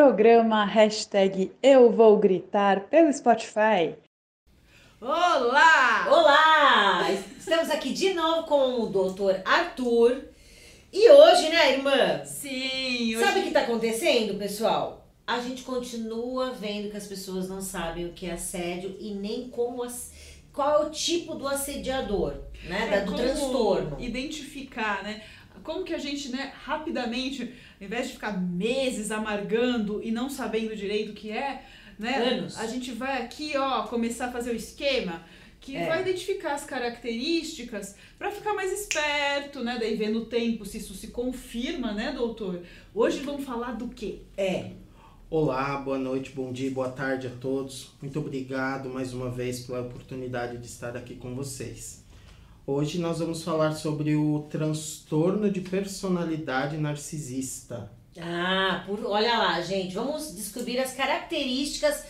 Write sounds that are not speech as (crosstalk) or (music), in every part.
programa hashtag Eu Vou Gritar pelo Spotify. Olá! Olá! Estamos aqui de novo com o doutor Arthur. E hoje, né, irmã? Sim, Sabe o que está acontecendo, pessoal? A gente continua vendo que as pessoas não sabem o que é assédio e nem como as- qual é o tipo do assediador, né? É do como transtorno. Identificar, né? Como que a gente, né, rapidamente, ao invés de ficar meses amargando e não sabendo direito o que é, né? Anos. A gente vai aqui, ó, começar a fazer o esquema que É. vai identificar as características para ficar mais esperto, né? Daí ver no tempo se isso se confirma, né, doutor? Hoje vamos falar do quê? É. Olá, boa noite, bom dia, boa tarde a todos. Muito obrigado mais uma vez pela oportunidade de estar aqui com vocês. Hoje nós vamos falar sobre o transtorno de personalidade narcisista. Ah, por, olha lá, gente. Vamos descobrir as características.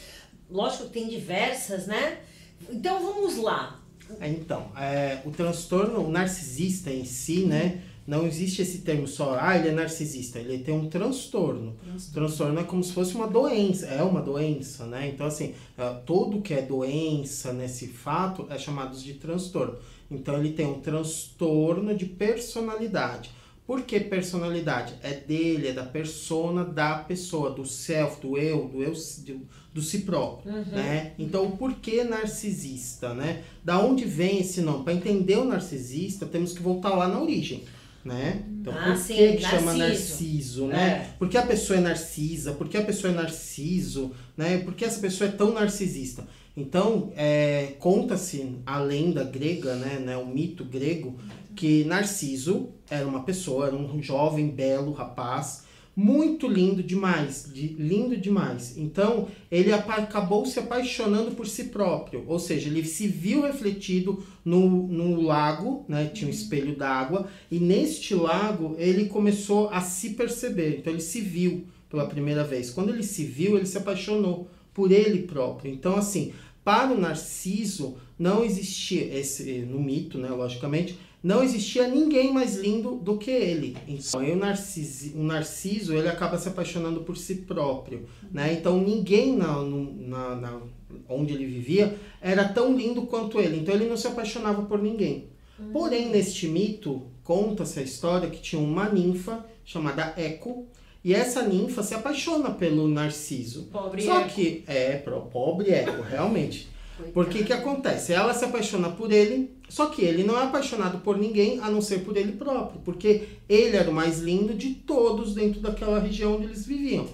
Lógico que tem diversas, né? Então vamos lá. Então, é, o transtorno o narcisista em si, né? Não existe esse termo só, ah, ele é narcisista, ele tem um transtorno. Transtorno é como se fosse uma doença, é uma doença, né? Então, assim, ah, tudo que é doença nesse fato é chamado de transtorno. Então, ele tem um transtorno de personalidade. Por que personalidade? É dele, é da persona da pessoa, do self, do eu, do eu, do, do si próprio, né? Então, o porquê narcisista, né? Da onde vem esse nome? Para entender o narcisista, temos que voltar lá na origem, né? Então, Ah, por sim, que, que chama narciso. né? É. Por que a pessoa é narcisa? Por que a pessoa é narciso? Né? Por que essa pessoa é tão narcisista? Então, é, conta-se a lenda grega, né, né, o mito grego, que Narciso era uma pessoa, era um jovem, belo rapaz, muito lindo demais, de, lindo demais. Então, ele acabou se apaixonando por si próprio, ou seja, ele se viu refletido no, no lago, né, tinha um espelho d'água, e neste lago ele começou a se perceber, então ele se viu pela primeira vez. Quando ele se viu, ele se apaixonou por ele próprio. Então, assim, para o Narciso, não existia, esse, no mito, né, logicamente, não existia ninguém mais lindo do que ele. Então, o, Narcisi, o Narciso, ele acaba se apaixonando por si próprio, né? Então, ninguém na, na, na- onde ele vivia era tão lindo quanto ele. Então, ele não se apaixonava por ninguém. Porém, neste mito, conta-se a história que tinha uma ninfa chamada Eco, e essa ninfa se apaixona pelo Narciso. Pobre Só Eco. que é pro pobre Eco, realmente. Porque que acontece? Ela se apaixona por ele, só que ele não é apaixonado por ninguém a não ser por ele próprio, porque ele era o mais lindo de todos dentro daquela região onde eles viviam.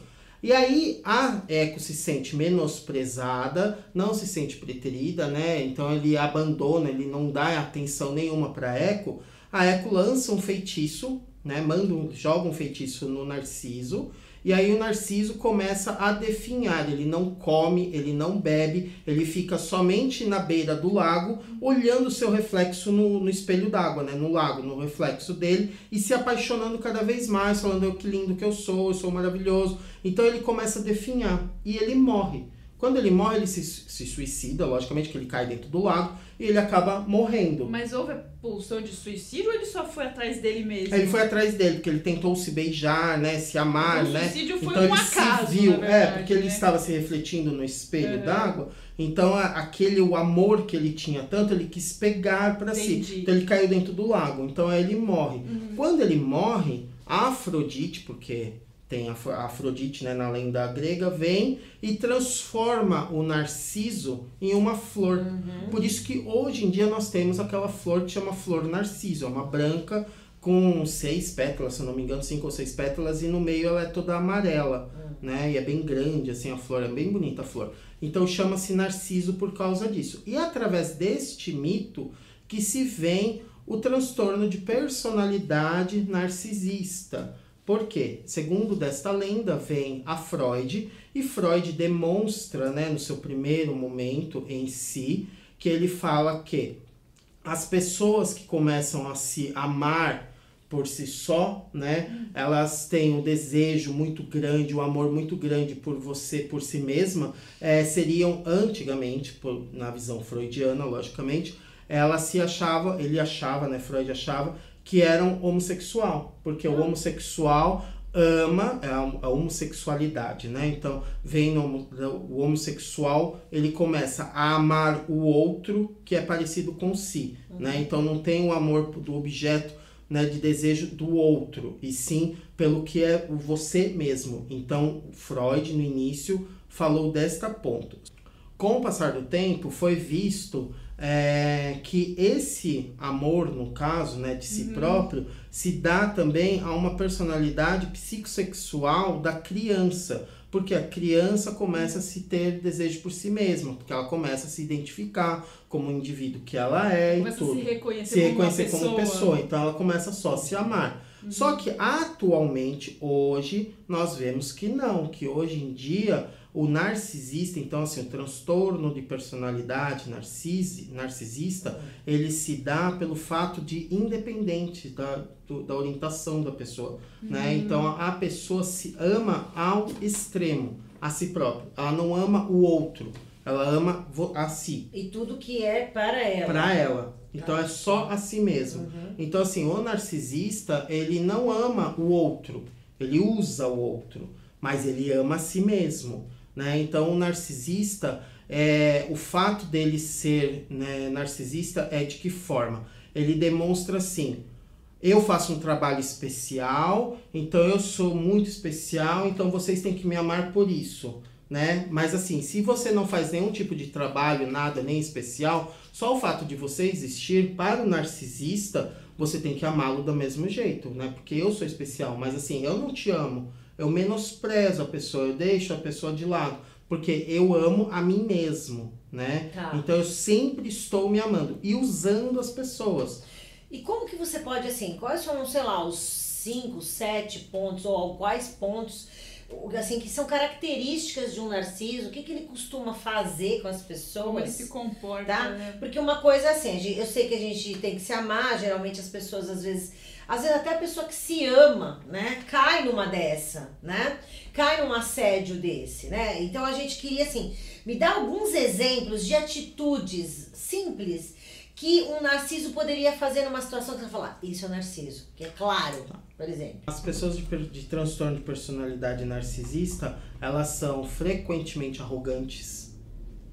E aí a Eco se sente menosprezada, não se sente preterida, né? Então ele abandona, ele não dá atenção nenhuma para Eco. A Eco lança um feitiço, né? Manda joga um feitiço no Narciso. E aí o Narciso começa a definhar, ele não come, ele não bebe, ele fica somente na beira do lago, olhando seu reflexo no, no espelho d'água, né? No lago, no reflexo dele, e se apaixonando cada vez mais, falando "Oh, que lindo que eu sou, eu sou maravilhoso. Então ele começa a definhar e ele morre. Quando ele morre, ele se, se suicida, logicamente que ele cai dentro do lago e ele acaba morrendo. Mas houve a pulsão de suicídio ou ele só foi atrás dele mesmo? Ele foi atrás dele, porque ele tentou se beijar, né? Se amar, Então, o né? suicídio foi então um ele acaso, se viu, é, verdade, porque ele né? estava se refletindo no espelho Uhum. d'água. Então a- aquele o amor que ele tinha tanto, ele quis pegar para si. Então ele caiu dentro do lago. Então aí ele morre. Uhum. Quando ele morre, Afrodite, porque tem a Afro- a Afrodite né, na lenda grega, vem e transforma o narciso em uma flor. Uhum. Por isso que hoje em dia nós temos aquela flor que chama flor narciso, é uma branca com seis pétalas, se não me engano, cinco ou seis pétalas, e no meio ela é toda amarela, né? E é bem grande, assim, a flor, é bem bonita a flor. Então chama-se narciso por causa disso. E é através deste mito que se vem o transtorno de personalidade narcisista. Por quê? Segundo desta lenda, vem a Freud, e Freud demonstra, né, no seu primeiro momento em si, que ele fala que as pessoas que começam a se amar por si só, né? Elas têm um desejo muito grande, um amor muito grande por você, por si mesma, é, seriam antigamente, por- na visão freudiana, logicamente, ela se achava, ele achava, né? Freud achava que eram homossexual, porque o homossexual ama a, a homossexualidade, né? Então, vem no, o homossexual, ele começa a amar o outro que é parecido com si, né? Então, não tem o amor do objeto, né, de desejo do outro, e sim pelo que é o você mesmo. Então, Freud, no início, falou desta ponto. Com o passar do tempo, foi visto é, que esse amor, no caso, né, de si próprio, se dá também a uma personalidade psicossexual da criança. Porque a criança começa a se ter desejo por si mesma, porque ela começa a se identificar como um indivíduo que ela é Começa e tudo. a se reconhecer, se como, reconhecer como pessoa. pessoa. Então ela começa só a se amar. Só que atualmente, hoje, nós vemos que não, que hoje em dia o narcisista, então assim, o transtorno de personalidade narcisi, narcisista, ele se dá pelo fato de independente da, do- da orientação da pessoa, né? Então a pessoa se ama ao extremo, a si própria. Ela não ama o outro, ela ama a si E tudo que é para ela. para ela. Então é só a si mesmo. Então assim, o narcisista, ele não ama o outro, ele usa o outro, mas ele ama a si mesmo, né? Então o narcisista, é, o fato dele ser né, narcisista é de que forma? Ele demonstra assim, eu faço um trabalho especial, então eu sou muito especial, então vocês têm que me amar por isso, né? Mas assim, se você não faz nenhum tipo de trabalho, nada, nem especial, só o fato de você existir para o narcisista, você tem que amá-lo do mesmo jeito, né? Porque eu sou especial, mas assim, eu não te amo. Eu menosprezo a pessoa, eu deixo a pessoa de lado, porque eu amo a mim mesmo, né? Tá. Então eu sempre estou me amando e usando as pessoas. E como que você pode, assim, quais são, sei lá, os cinco, sete pontos, ou quais pontos, assim, que são características de um narciso, o que, que ele costuma fazer com as pessoas? Como ele se comporta, Tá? né? Porque uma coisa é assim, a gente- eu sei que a gente tem que se amar, geralmente as pessoas às vezes, às vezes até a pessoa que se ama, né, cai numa dessa, né? Cai num assédio desse, né? Então a gente queria assim, me dar alguns exemplos de atitudes simples que um narciso poderia fazer numa situação que você falar, isso é narciso, que é claro, por exemplo. As pessoas de, de transtorno de personalidade narcisista, elas são frequentemente arrogantes.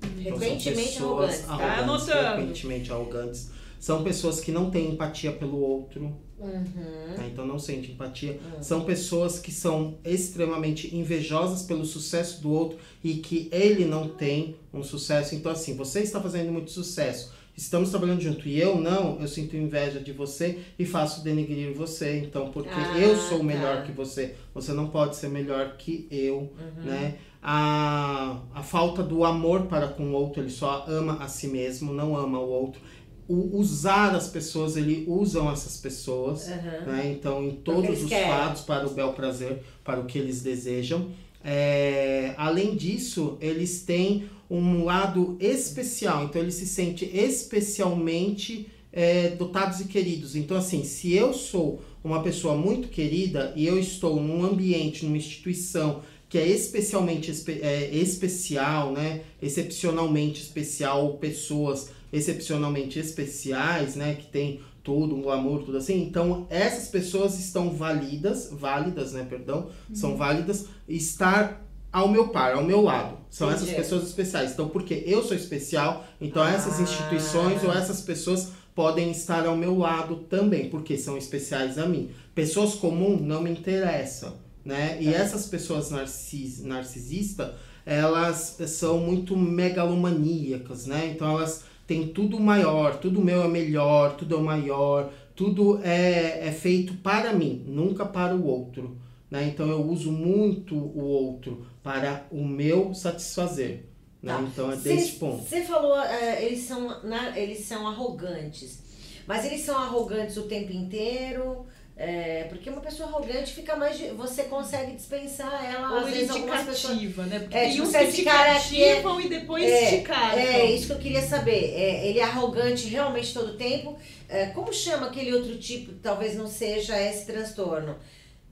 Então, Frequentemente pessoas arrogantes, tá? arrogantes, Anotando. frequentemente arrogantes. São pessoas que não têm empatia pelo outro, Uhum. né? então não sentem empatia. São pessoas que são extremamente invejosas pelo sucesso do outro e que ele não tem um sucesso. Então, assim, você está fazendo muito sucesso. Estamos trabalhando junto e eu não, eu sinto inveja de você e faço denegrir você. Então, porque Ah, eu sou melhor tá. que você, você não pode ser melhor que eu, Uhum. né? A, a falta do amor para com o outro, ele só ama a si mesmo, não ama o outro. O usar as pessoas, ele usam essas pessoas, Uhum. né? Então, em que todos os querem. fatos, para o bel prazer, para o que eles desejam. É, além disso, eles têm um lado especial, então eles se sentem especialmente é, dotados e queridos. Então, assim, se eu sou uma pessoa muito querida e eu estou num ambiente, numa instituição que é especialmente espe- é, especial, né? Excepcionalmente especial, ou pessoas excepcionalmente especiais, né? Que tem tudo, um glamour, tudo assim. Então, essas pessoas estão válidas, válidas, né? Perdão, são válidas estar ao meu par, ao meu lado. São essas Entendi. pessoas especiais. Então, porque eu sou especial, então essas Ah. instituições ou essas pessoas podem estar ao meu lado também, porque são especiais a mim. Pessoas comuns não me interessam, né? E essas pessoas narcis, narcisistas, elas são muito megalomaníacas, né? Então elas têm tudo maior, tudo meu é melhor, tudo é maior, tudo é, é feito para mim, nunca para o outro. Né? Então eu uso muito o outro para o meu satisfazer. Né? Tá. Então é Cê- desse ponto. Você falou, é, eles, são, na- eles são arrogantes. Mas eles são arrogantes o tempo inteiro. É, porque uma pessoa arrogante fica mais. você consegue dispensar ela. Ou às vezes algumas pessoas. né? Porque É, tem tipo, uns que te é- cativam e depois É, te catam. É, isso que eu queria saber. É, ele é arrogante realmente todo tempo. É, como chama aquele outro tipo, talvez não seja esse transtorno?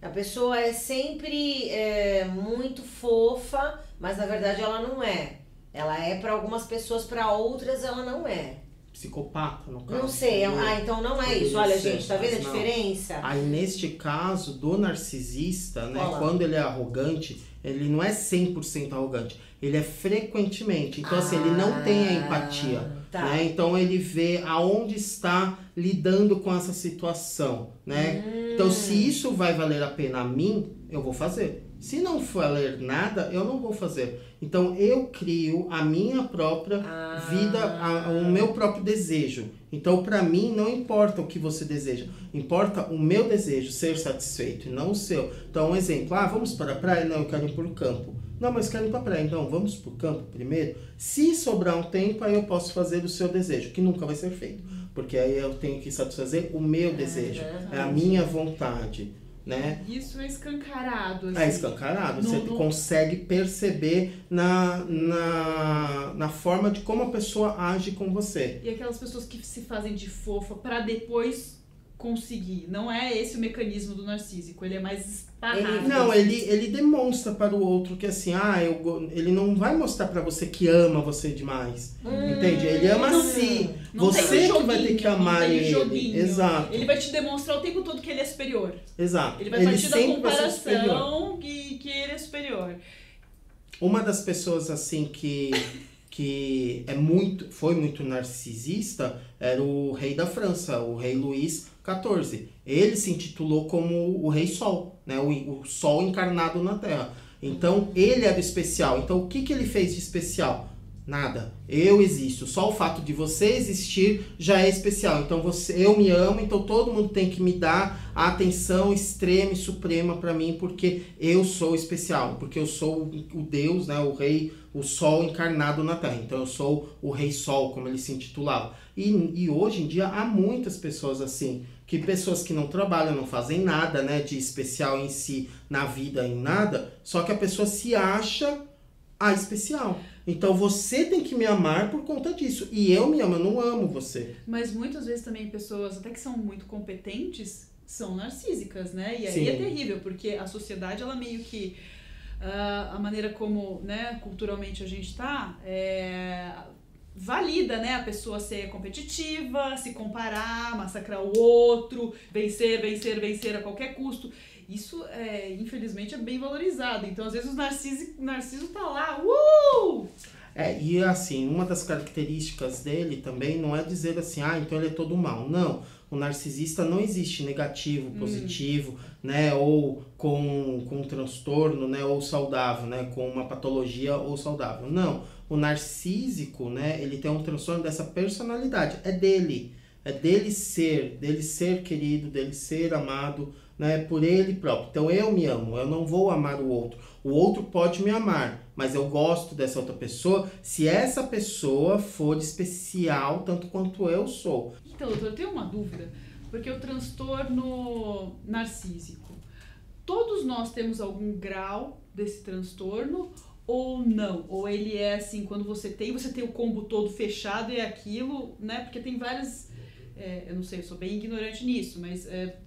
A pessoa é sempre é, muito fofa, mas na verdade ela não é. Ela é para algumas pessoas, para outras ela não é. Psicopata, no caso. Não sei. é-? Ah, então não é isso. Olha, ser, gente, tá vendo a não. diferença? Aí neste caso do narcisista, né, Olha lá. quando ele é arrogante, ele não é 100% arrogante, ele é frequentemente. Então assim, ele não tem a empatia, Tá. né? Então ele vê aonde está lidando com essa situação, né? Hum. Então se isso vai valer a pena a mim, eu vou fazer. Se não valer nada, eu não vou fazer. Então eu crio a minha própria Ah. vida, a- o meu próprio desejo. Então, para mim, não importa o que você deseja, importa o meu desejo ser satisfeito e não o seu. Então, um exemplo: ah, vamos para a praia? Não, eu quero ir para o campo. Não, mas quero ir para a praia. Então, vamos para o campo primeiro. Se sobrar um tempo, aí eu posso fazer o seu desejo, que nunca vai ser feito, porque aí eu tenho que satisfazer o meu desejo, é a minha vontade, né? Isso é escancarado. É assim. escancarado, No- você no- consegue perceber na, na, na forma de como a pessoa age com você. E aquelas pessoas que se fazem de fofa pra depois conseguir. Não é esse o mecanismo do narcísico, ele é mais esparrado. Ele- Não, ele, ele demonstra para o outro que assim, ah, eu, ele não vai mostrar para você que ama você demais. Entende? Ele ama Não-. Não Você o que vai ter que amar ele. joguinho. Exato. Ele vai te demonstrar o tempo todo que ele é superior. Exato. Ele vai partir da comparação que, que ele é superior. Uma das pessoas assim que que é muito foi muito narcisista era o rei da França, o rei Luís XIV. Ele se intitulou como o rei Sol, né? O, o Sol encarnado na Terra. Então ele era especial. Então o que que ele fez de especial? Nada. Eu existo. Só o fato de você existir já é especial. Então você, eu me amo, então todo mundo tem que me dar a atenção extrema e suprema para mim porque eu sou especial, porque eu sou o Deus, né, o rei, o sol encarnado na terra. Então eu sou o rei sol, como ele se intitulava. E, e hoje em dia há muitas pessoas assim, que pessoas que não trabalham, não fazem nada, né, de especial em si, na vida, em nada, só que a pessoa se acha a especial. Então você tem que me amar por conta disso. E eu me amo, eu não amo você. Mas muitas vezes também pessoas, até que são muito competentes, são narcísicas, né? E aí Sim. é terrível, porque a sociedade, ela meio que. ah, a maneira como, né, culturalmente a gente tá, é, valida, né, a pessoa ser competitiva, se comparar, massacrar o outro, vencer, vencer, vencer a qualquer custo. Isso, é, infelizmente, é bem valorizado. Então, às vezes, o narciso, narciso tá lá, uh! É, e assim, uma das características dele também não é dizer assim, ah, então ele é todo mal. Não. O narcisista não existe negativo, positivo, né? Ou com, com um transtorno, né? Ou saudável, né? Com uma patologia ou saudável. Não. O narcísico, né? Ele tem um transtorno dessa personalidade. É dele. É dele ser, dele ser querido, dele ser amado, né? Por ele próprio. Então eu me amo, eu não vou amar o outro. O outro pode me amar, mas eu gosto dessa outra pessoa se essa pessoa for especial tanto quanto eu sou. Então, doutor, eu tenho uma dúvida, porque o transtorno narcísico, todos nós temos algum grau desse transtorno ou não? Ou ele é assim, quando você tem, você tem o combo todo fechado e é aquilo, né? Porque tem várias. é, eu não sei, eu sou bem ignorante nisso, mas é,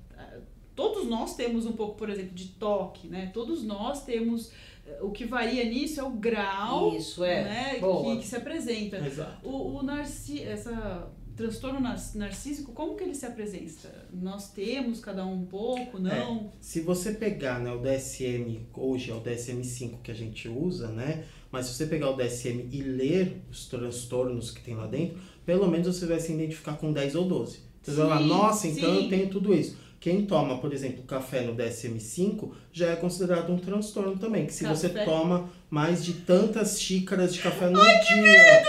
todos nós temos um pouco, por exemplo, de toque, né? Todos nós temos. é, O que varia nisso é o grau Isso, é. né, que, que se apresenta. Exato. O, o narci essa transtorno nar- narcísico, como que ele se apresenta? Nós temos cada um um pouco, não? Se você pegar né, o DSM, hoje é o DSM-5 que a gente usa, né? Mas se você pegar o DSM e ler os transtornos que tem lá dentro, pelo menos você vai se identificar com 10 ou 12. Você vai falar, Sim, nossa, então sim. eu tenho tudo isso. Quem toma, por exemplo, café no DSM-5 já é considerado um transtorno também. Que se você Café? toma mais de tantas xícaras de café no dia.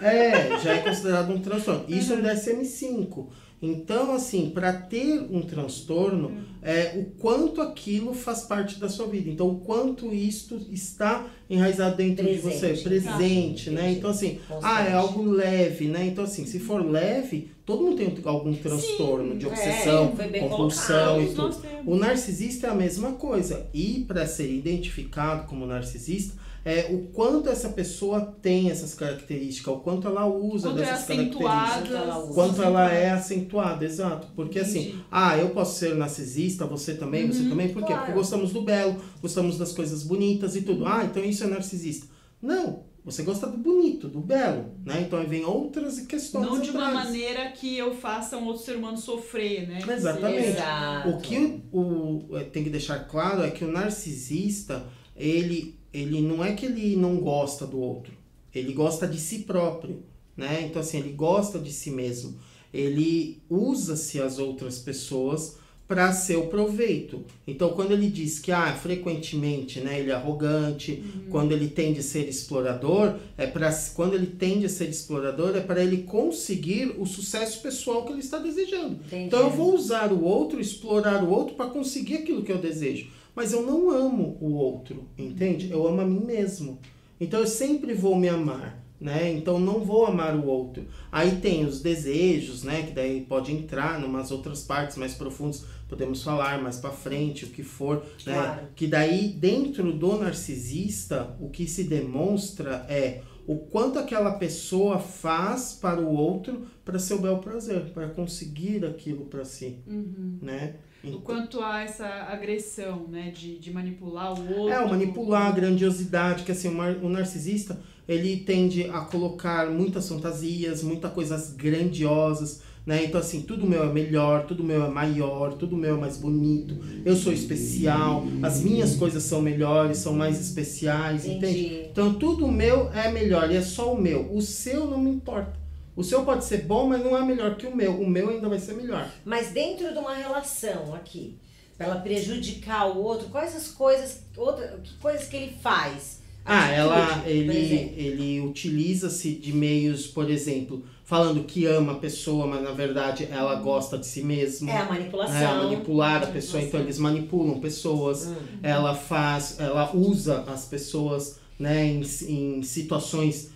É, já é considerado um transtorno. Isso é um DSM-5. Então, assim, para ter um transtorno, é o quanto aquilo faz parte da sua vida. Então, o quanto isto está enraizado dentro de você, Presente. presente, Tá. né? Entendi. Então, assim, Constante. ah, é algo leve, né? Então, assim, se for leve, todo mundo tem algum transtorno de é, obsessão, bem compulsão e tudo. O narcisista é a mesma coisa. E para ser identificado como narcisista, é o quanto essa pessoa tem essas características, o quanto ela usa Quanto é dessas acentuada. características. ela usa. Quanto ela é acentuada, exato. Porque assim, Entendi. ah, eu posso ser narcisista, você também, você Uhum, também. Por quê? claro. Porque gostamos do belo, gostamos das coisas bonitas e tudo. Ah, então isso é narcisista. Não, você gosta do bonito, do belo, né? Então aí vem outras questões Não de uma maneira que eu faça um outro ser humano sofrer, né? Exatamente. Exato. O que o, o- é, tem que deixar claro é que o narcisista, ele, ele não é que ele não gosta do outro, ele gosta de si próprio, né? Então assim, ele gosta de si mesmo. Ele usa-se as outras pessoas para seu proveito. Então quando ele diz que ah, frequentemente, né, ele é arrogante, quando ele tende a ser explorador, é para quando ele tende a ser explorador é para ele conseguir o sucesso pessoal que ele está desejando. Entendi. Então eu vou usar o outro, explorar o outro para conseguir aquilo que eu desejo. Mas eu não amo o outro, entende? Eu amo a mim mesmo. Então eu sempre vou me amar, né? Então não vou amar o outro. Aí tem os desejos, né? Que daí pode entrar em umas outras partes mais profundas, podemos falar mais para frente, o que for, né? Claro. Que daí dentro do narcisista, o que se demonstra é o quanto aquela pessoa faz para o outro para seu bel prazer, para conseguir aquilo para si, Uhum. né? O quanto há essa agressão, né? De, de manipular o outro. É, o manipular, a grandiosidade, que assim, o mar- o narcisista, ele tende a colocar muitas fantasias, muitas coisas grandiosas, né? Então assim, tudo meu é melhor, tudo meu é maior, tudo meu é mais bonito, eu sou especial, as minhas coisas são melhores, são mais especiais, entende? Entendi. Então tudo meu é melhor e é só o meu. O seu não me importa. O seu pode ser bom, mas não é melhor que o meu. O meu ainda vai ser melhor. Mas dentro de uma relação aqui, pra ela prejudicar o outro, quais as coisas, outra, que coisas que ele faz? Ah, ela, ele, ele utiliza-se de meios, por exemplo, falando que ama a pessoa, mas na verdade ela gosta de si mesma. É a manipulação. É, a manipular a pessoa, então eles manipulam pessoas. Hum. Ela faz, ela usa as pessoas, né, em, em situações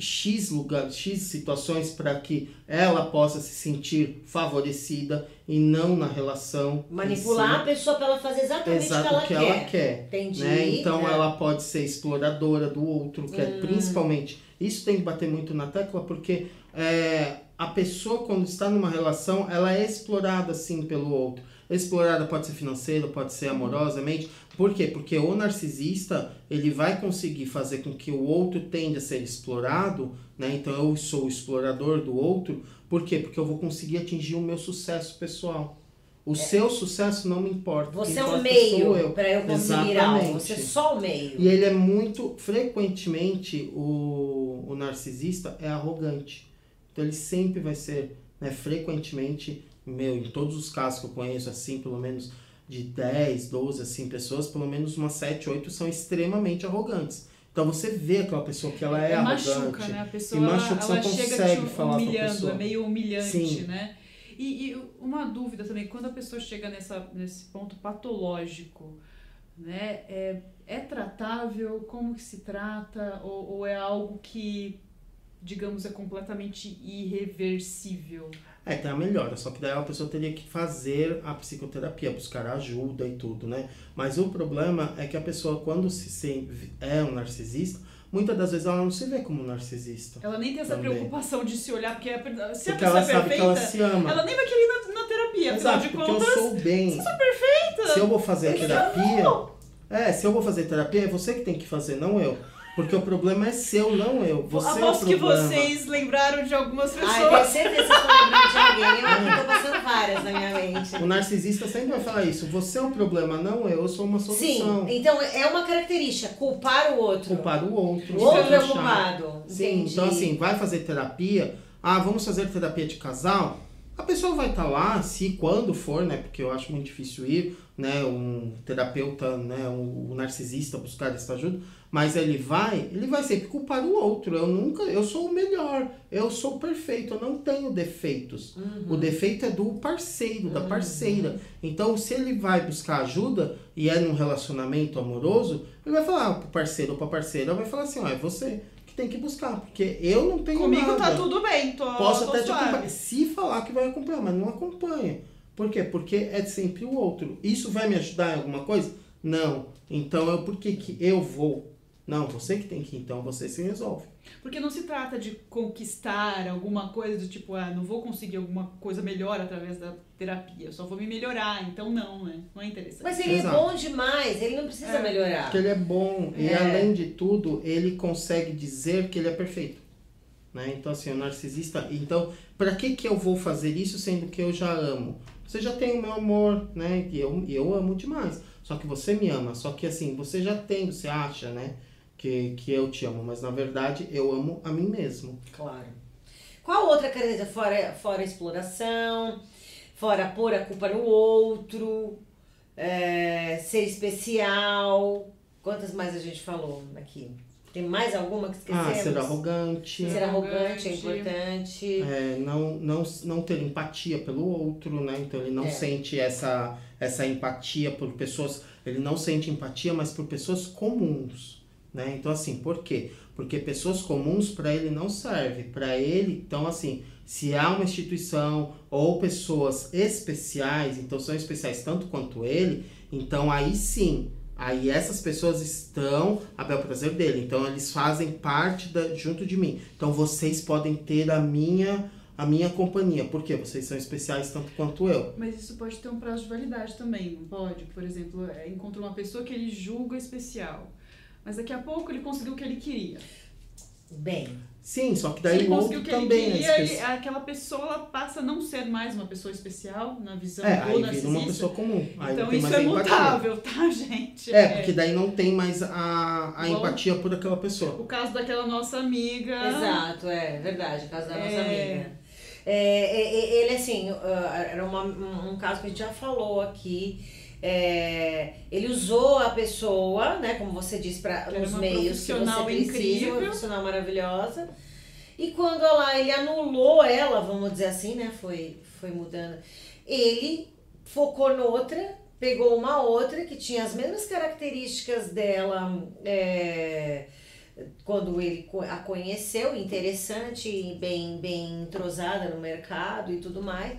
X lugar, X situações para que ela possa se sentir favorecida e não na relação. Manipular a pessoa pra ela fazer exatamente Exato o que ela quer. quer. Entendi. né? Então É. ela pode ser exploradora do outro, que é Hum. principalmente. Isso tem que bater muito na tecla, porque é, a pessoa, quando está numa relação, ela é explorada sim pelo outro. Explorada pode ser financeira, pode ser amorosamente. Por quê? Porque o narcisista ele vai conseguir fazer com que o outro tenda a ser explorado, né? Então eu sou o explorador do outro. Por quê? Porque eu vou conseguir atingir o meu sucesso pessoal. O seu sucesso não me importa. Você é um importa meio sou eu. conseguir algo. Você é só o meio. E ele é muito, frequentemente, o, o narcisista é arrogante. Então ele sempre vai ser, né, frequentemente, meu, em todos os casos que eu conheço, assim, pelo menos de 10, 12, assim, pessoas, pelo menos umas 7, 8 são extremamente arrogantes. Então você vê aquela pessoa que ela é machuca, arrogante. né? A pessoa E ela, machuca, você ela não chega consegue te falar humilhando, é meio humilhante, Sim. né? E, e uma dúvida também, quando a pessoa chega nessa, nesse ponto patológico, né? É, é tratável? Como que se trata? Ou, ou é algo que, digamos, é completamente irreversível? É, tem a melhora, só que daí a pessoa teria que fazer a psicoterapia, buscar ajuda e tudo, né? Mas o problema é que a pessoa, quando se se- é um narcisista, muitas das vezes ela não se vê como um narcisista. Ela nem tem essa Também. preocupação de se olhar, porque a, se a Porque pessoa ela é sabe que perfeita, ela se ama. ela nem vai querer ir na, na terapia, afinal Exato, de porque contas. eu sou bem. Você é perfeita! Se eu vou fazer a terapia. É, se eu vou fazer terapia, é você que tem que fazer, não eu. Porque o problema é seu, não eu. Você é o Aposto que problema. vocês lembraram de algumas pessoas. Ai, tenho certeza que eu de alguém. Eu (laughs) tô passando várias na minha mente. O narcisista sempre vai falar isso. Você é o problema, não eu. Eu sou uma solução. Sim, então é uma característica, culpar o outro. Culpar o outro. O outro é o culpado. Sim, Entendi. então assim, vai fazer terapia. Ah, vamos fazer terapia de casal. A pessoa vai estar lá, se quando for, né? Porque eu acho muito difícil ir, né? Um terapeuta, né? Um, um narcisista buscar essa ajuda. Mas ele vai, ele vai sempre culpar o outro. Eu nunca, eu sou o melhor, eu sou perfeito, eu não tenho defeitos. O defeito é do parceiro, da parceira. Então, se ele vai buscar ajuda e é num relacionamento amoroso, ele vai falar pro parceiro ou pra parceira, vai falar assim, ó, é você que tem que buscar, porque eu não tenho Comigo nada. tá tudo bem, tô, Posso tô até te suave. acompanhar. Se falar que vai acompanhar, mas não acompanha. Por quê? Porque é sempre o outro. Isso vai me ajudar em alguma coisa? Não. Então, eu, por que, que eu vou Não, você que tem que ir, então você se resolve. Porque não se trata de conquistar alguma coisa do tipo, ah, não vou conseguir alguma coisa melhor através da terapia, eu só vou me melhorar, então não, né? Não é interessante. Mas ele Exato. é bom demais, ele não precisa É. melhorar. Porque ele é bom e É. além de tudo, ele consegue dizer que ele é perfeito. Né? Então assim, o narcisista, então, para que que eu vou fazer isso sendo que eu já amo? Você já tem o meu amor, né? E eu, eu amo demais. Só que você me ama, só que assim, você já tem, você acha, né? Que, que eu te amo, mas na verdade eu amo a mim mesmo. Claro. Qual outra característica? Fora, fora exploração, fora pôr a culpa no outro, é, ser especial. Quantas mais a gente falou aqui? Tem mais alguma que esquecemos? Ah, ser arrogante. Ser arrogante é importante. É, não, não, não ter empatia pelo outro, né? Então ele não É. sente essa, essa empatia por pessoas, ele não sente empatia, mas por pessoas comuns, né? Então assim, por quê? Porque pessoas comuns para ele não serve. Para ele, então assim, se há uma instituição ou pessoas especiais, então são especiais tanto quanto ele, então aí sim, Aí essas pessoas estão a bel prazer dele. Então eles fazem parte da, junto de mim. Então vocês podem ter a minha a minha companhia. Porque vocês são especiais tanto quanto eu. Mas isso pode ter um prazo de validade também, não pode? Por exemplo, é, encontra uma pessoa que ele julga especial, mas daqui a pouco ele conseguiu o que ele queria. Bem, Sim, só que daí ele o outro ele também é queria, ele- especial. aquela pessoa passa a não ser mais uma pessoa especial na visão É, do aí narcisista. uma pessoa comum. Aí então isso é empatia. mutável, tá, (laughs) gente? É, porque daí não tem mais a, a Igual- empatia por aquela pessoa. O caso daquela nossa amiga. exato, é verdade, o caso da nossa É. amiga. É, é, é, ele, assim, ah, era uma- um, um caso que a gente já falou aqui. É, ele usou a pessoa, né, como você disse, para uma meios que você precisa, incrível. uma profissional maravilhosa. E quando lá ele anulou ela, vamos dizer assim, né, foi, foi mudando, ele focou noutra, pegou uma outra que tinha as mesmas características dela é, quando ele a conheceu, interessante bem, bem entrosada no mercado e tudo mais,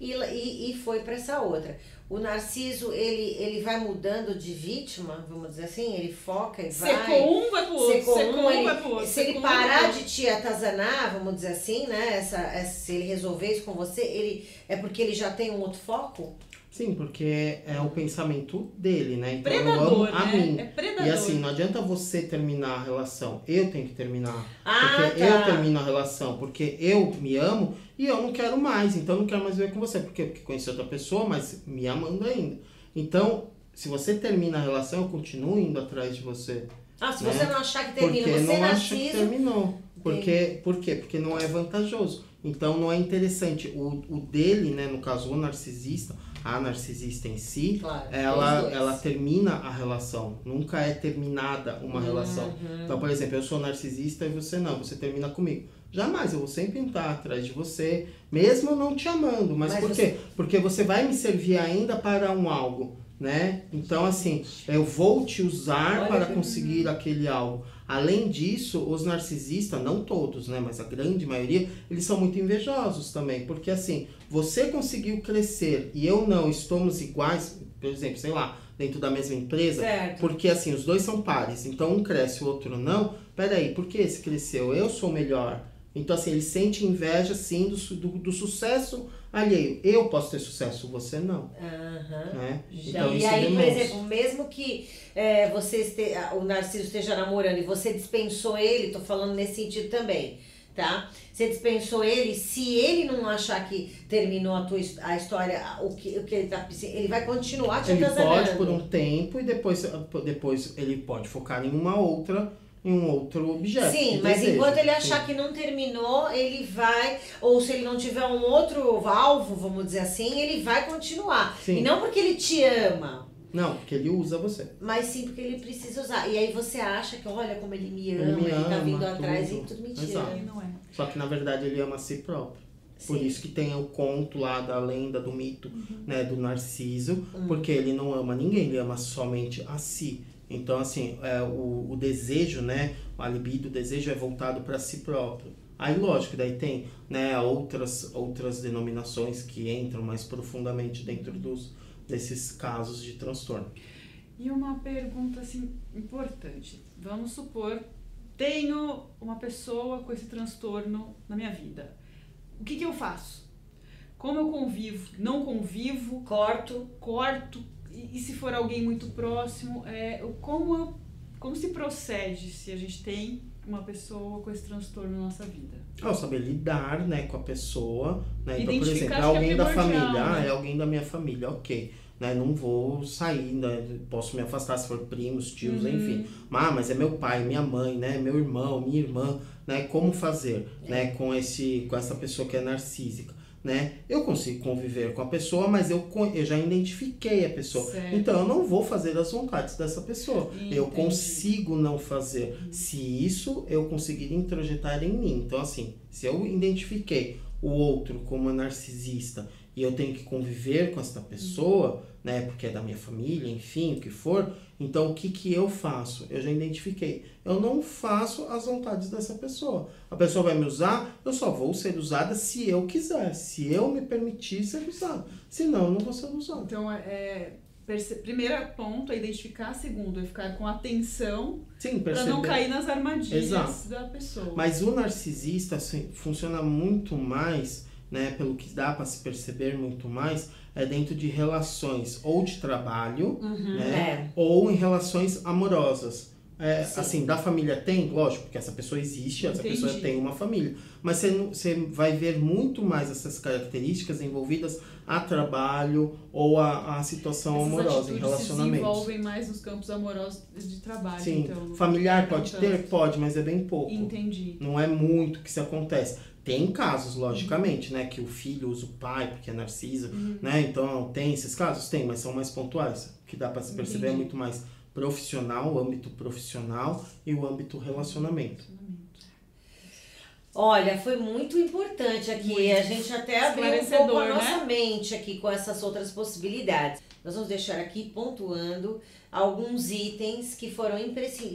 e, e, e foi para essa outra. O Narciso, ele, ele vai mudando de vítima, vamos dizer assim, ele foca e vai... Secou um, vai pro outro. Secou Secou, um, um, ele- vai pro outro. se ele um, parar outro. de te atazanar, vamos dizer assim, né? Essa, essa- se ele resolver isso com você, ele é porque ele já tem um outro foco? Sim, porque é o pensamento dele, né? Então eu Predador, amo a né? mim. É predador. E assim, não adianta você terminar a relação. Eu tenho que terminar. Ah, porque tá. eu termino a relação. Porque eu me amo e eu não quero mais. Então eu não quero mais viver com você. Porque, porque conheci outra pessoa, mas me amando ainda. Então, se você termina a relação, eu continuo indo atrás de você. Ah, se Né? você não achar que termina, Porque você não acha que terminou. Porque, por quê? Porque não é vantajoso. Então não é interessante. O, o dele, né, no caso, o narcisista, a narcisista em si, Claro, ela, ela termina a relação. Nunca é terminada uma relação. Uhum. Então, por exemplo, eu sou narcisista e você não, você termina comigo. Jamais, eu vou sempre estar atrás de você, mesmo não te amando. Mas, Mas por você- quê? Porque você vai me servir ainda para um algo, né? Então, assim, eu vou te usar Olha para conseguir aquele algo. Além disso, os narcisistas, não todos, né? Mas a grande maioria, eles são muito invejosos também. Porque, assim, você conseguiu crescer e eu não, estamos iguais, por exemplo, sei lá, dentro da mesma empresa, Certo. porque assim, os dois são pares, então um cresce, o outro não. Peraí, por que esse cresceu? Eu sou melhor. Então, assim, ele sente inveja, sim, do, do, do sucesso alheio. Eu posso ter sucesso, você não. Aham. Né? Então, e aí, por exemplo, mesmo que é, você este, o Narciso esteja namorando e você dispensou ele, tô falando nesse sentido também, tá? Você dispensou ele, se ele não achar que terminou a tua a história, o que, o que ele tá ele vai continuar te Ele pode por um tempo e depois, depois ele pode focar em uma outra, em um outro objeto. Sim, mas desejo. enquanto ele achar que não terminou, ele vai, ou se ele não tiver um outro alvo, vamos dizer assim, ele vai continuar. Sim. E não porque ele te ama, Não, porque ele usa você. mas sim porque ele precisa usar. E aí você acha que, olha como ele me ama, Ele ele, me tá ama, vindo atrás tudo. e tudo mentira. Exato. Não é. Só que na verdade ele ama a si próprio. Por Sim. isso que tem o conto lá da lenda, do mito, né, do Narciso, Hum. porque ele não ama ninguém, ele ama somente a si. Então, assim, é, o, o desejo, né, a libido, o desejo é voltado para si próprio. Aí, lógico, daí tem né, outras, outras denominações que entram mais profundamente dentro dos, desses casos de transtorno. E uma pergunta assim importante. Vamos supor, tenho uma pessoa com esse transtorno na minha vida. O que, que eu faço? Como eu convivo? Não convivo? Corto. Corto? E, e se for alguém muito próximo, é, como, eu, como se procede se a gente tem uma pessoa com esse transtorno na nossa vida? Ao saber lidar, né, com a pessoa, né? Então, por Identificar, exemplo, é que é alguém da família, ah, né? é alguém da minha família, ok. Né, não vou sair, né, posso me afastar se for primos, tios, Uhum. enfim. Ah, mas é meu pai, minha mãe, né, meu irmão, minha irmã, né, como fazer, né, com esse, com essa pessoa que é narcísica, né? Eu consigo conviver com a pessoa, mas eu, eu já identifiquei a pessoa. Certo. Então eu não vou fazer as vontades dessa pessoa. Eu Entendi. consigo não fazer. Se isso eu conseguir introjetar em mim. Então, assim, se eu identifiquei o outro como narcisista e eu tenho que conviver com esta pessoa, né, porque é da minha família, enfim, o que for, então o que que eu faço? Eu já identifiquei. Eu não faço as vontades dessa pessoa. A pessoa vai me usar, eu só vou ser usada se eu quiser, se eu me permitir ser usada. Senão, eu não vou ser usada. Então, é, perce... primeiro ponto é identificar, segundo é ficar com atenção para não cair nas armadilhas Exato. da pessoa. Mas o narcisista assim, funciona muito mais, né, pelo que dá para se perceber muito mais, é dentro de relações ou de trabalho, né, ou em relações amorosas. É, Sim. assim, da família tem, lógico, porque essa pessoa existe, essa Entendi. pessoa tem uma família. Mas você, você vai ver muito mais essas características envolvidas a trabalho ou a, a situação Essas amorosa, em atitudes se relacionamentos. desenvolvem mais nos campos amorosos de trabalho, Sim, então. familiar não pode ter? Pode, mas é bem pouco. Entendi. Não é muito que isso acontece. Tem casos, logicamente, né? Que o filho usa o pai porque é narcisa, Uhum. né? Então, tem esses casos? Tem, mas são mais pontuais. O que dá pra se perceber é Entendi. muito mais profissional, o âmbito profissional e o âmbito relacionamento. Olha, foi muito importante aqui. Muito. A gente até abriu um pouco a né? nossa mente aqui com essas outras possibilidades. Nós vamos deixar aqui pontuando alguns itens que foram,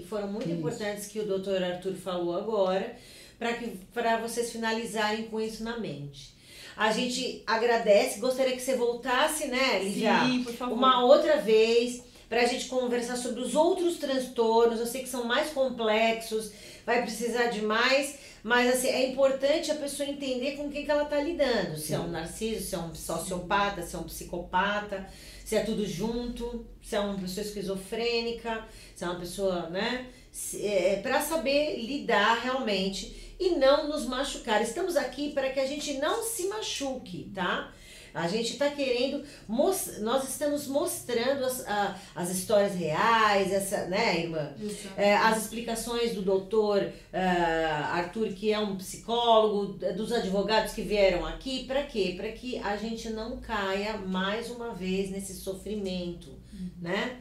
foram muito Isso. importantes que o doutor Arthur falou agora, para vocês finalizarem com isso na mente. A gente agradece, gostaria que você voltasse, né, Lívia? Sim, por favor. uma outra vez para a gente conversar sobre os outros transtornos. Eu sei que são mais complexos, vai precisar de mais, mas assim, é importante a pessoa entender com quem que ela está lidando. Se é um narciso, se é um sociopata, se é um psicopata, se é tudo junto, se é uma pessoa esquizofrênica, se é uma pessoa, né? Se- É, para saber lidar realmente e não nos machucar. Estamos aqui para que a gente não se machuque, tá? A gente está querendo, nós estamos mostrando as, a- as histórias reais, essa, né, irmã? É, as explicações do doutor ah, Arthur, que é um psicólogo, d- dos advogados que vieram aqui, para quê? Para que a gente não caia mais uma vez nesse sofrimento, né?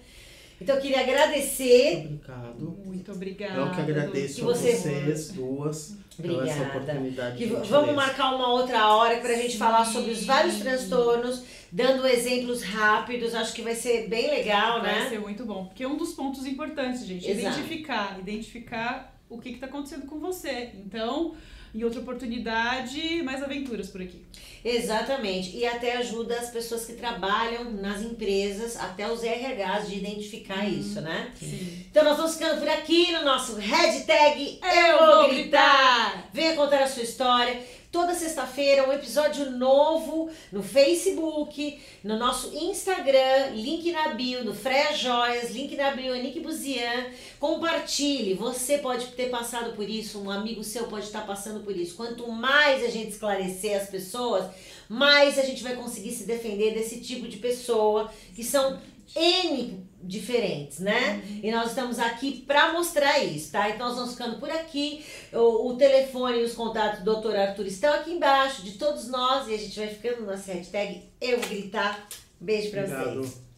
Então eu queria agradecer. Obrigado. Muito obrigada. Eu que agradeço Que a você- vocês duas pela essa Obrigada. oportunidade. Que vamos marcar uma outra hora para a gente Sim. falar sobre os vários transtornos, dando exemplos rápidos. Acho que vai ser bem legal, Vai né? ser muito bom. Porque é um dos pontos importantes, gente. Exato. Identificar. Identificar o que está acontecendo com você. Então, em outra oportunidade, mais aventuras por aqui. Exatamente. E até ajuda as pessoas que trabalham nas empresas, até os RHs, de identificar isso, né? Sim. Então nós vamos ficando por aqui no nosso hashtag Eu vou gritar! Venha contar a sua história. Toda sexta-feira, um episódio novo no Facebook, no nosso Instagram, link na bio do Freia Joias, link na bio Nick Buzian. Compartilhe, você pode ter passado por isso, um amigo seu pode estar passando por isso. Quanto mais a gente esclarecer as pessoas, mais a gente vai conseguir se defender desse tipo de pessoa que são N diferentes, né? E nós estamos aqui para mostrar isso, tá? Então nós vamos ficando por aqui. O, o telefone e os contatos do Dr. Arthur estão aqui embaixo de todos nós e a gente vai ficando na hashtag Eu Gritar. Beijo pra Obrigado. vocês.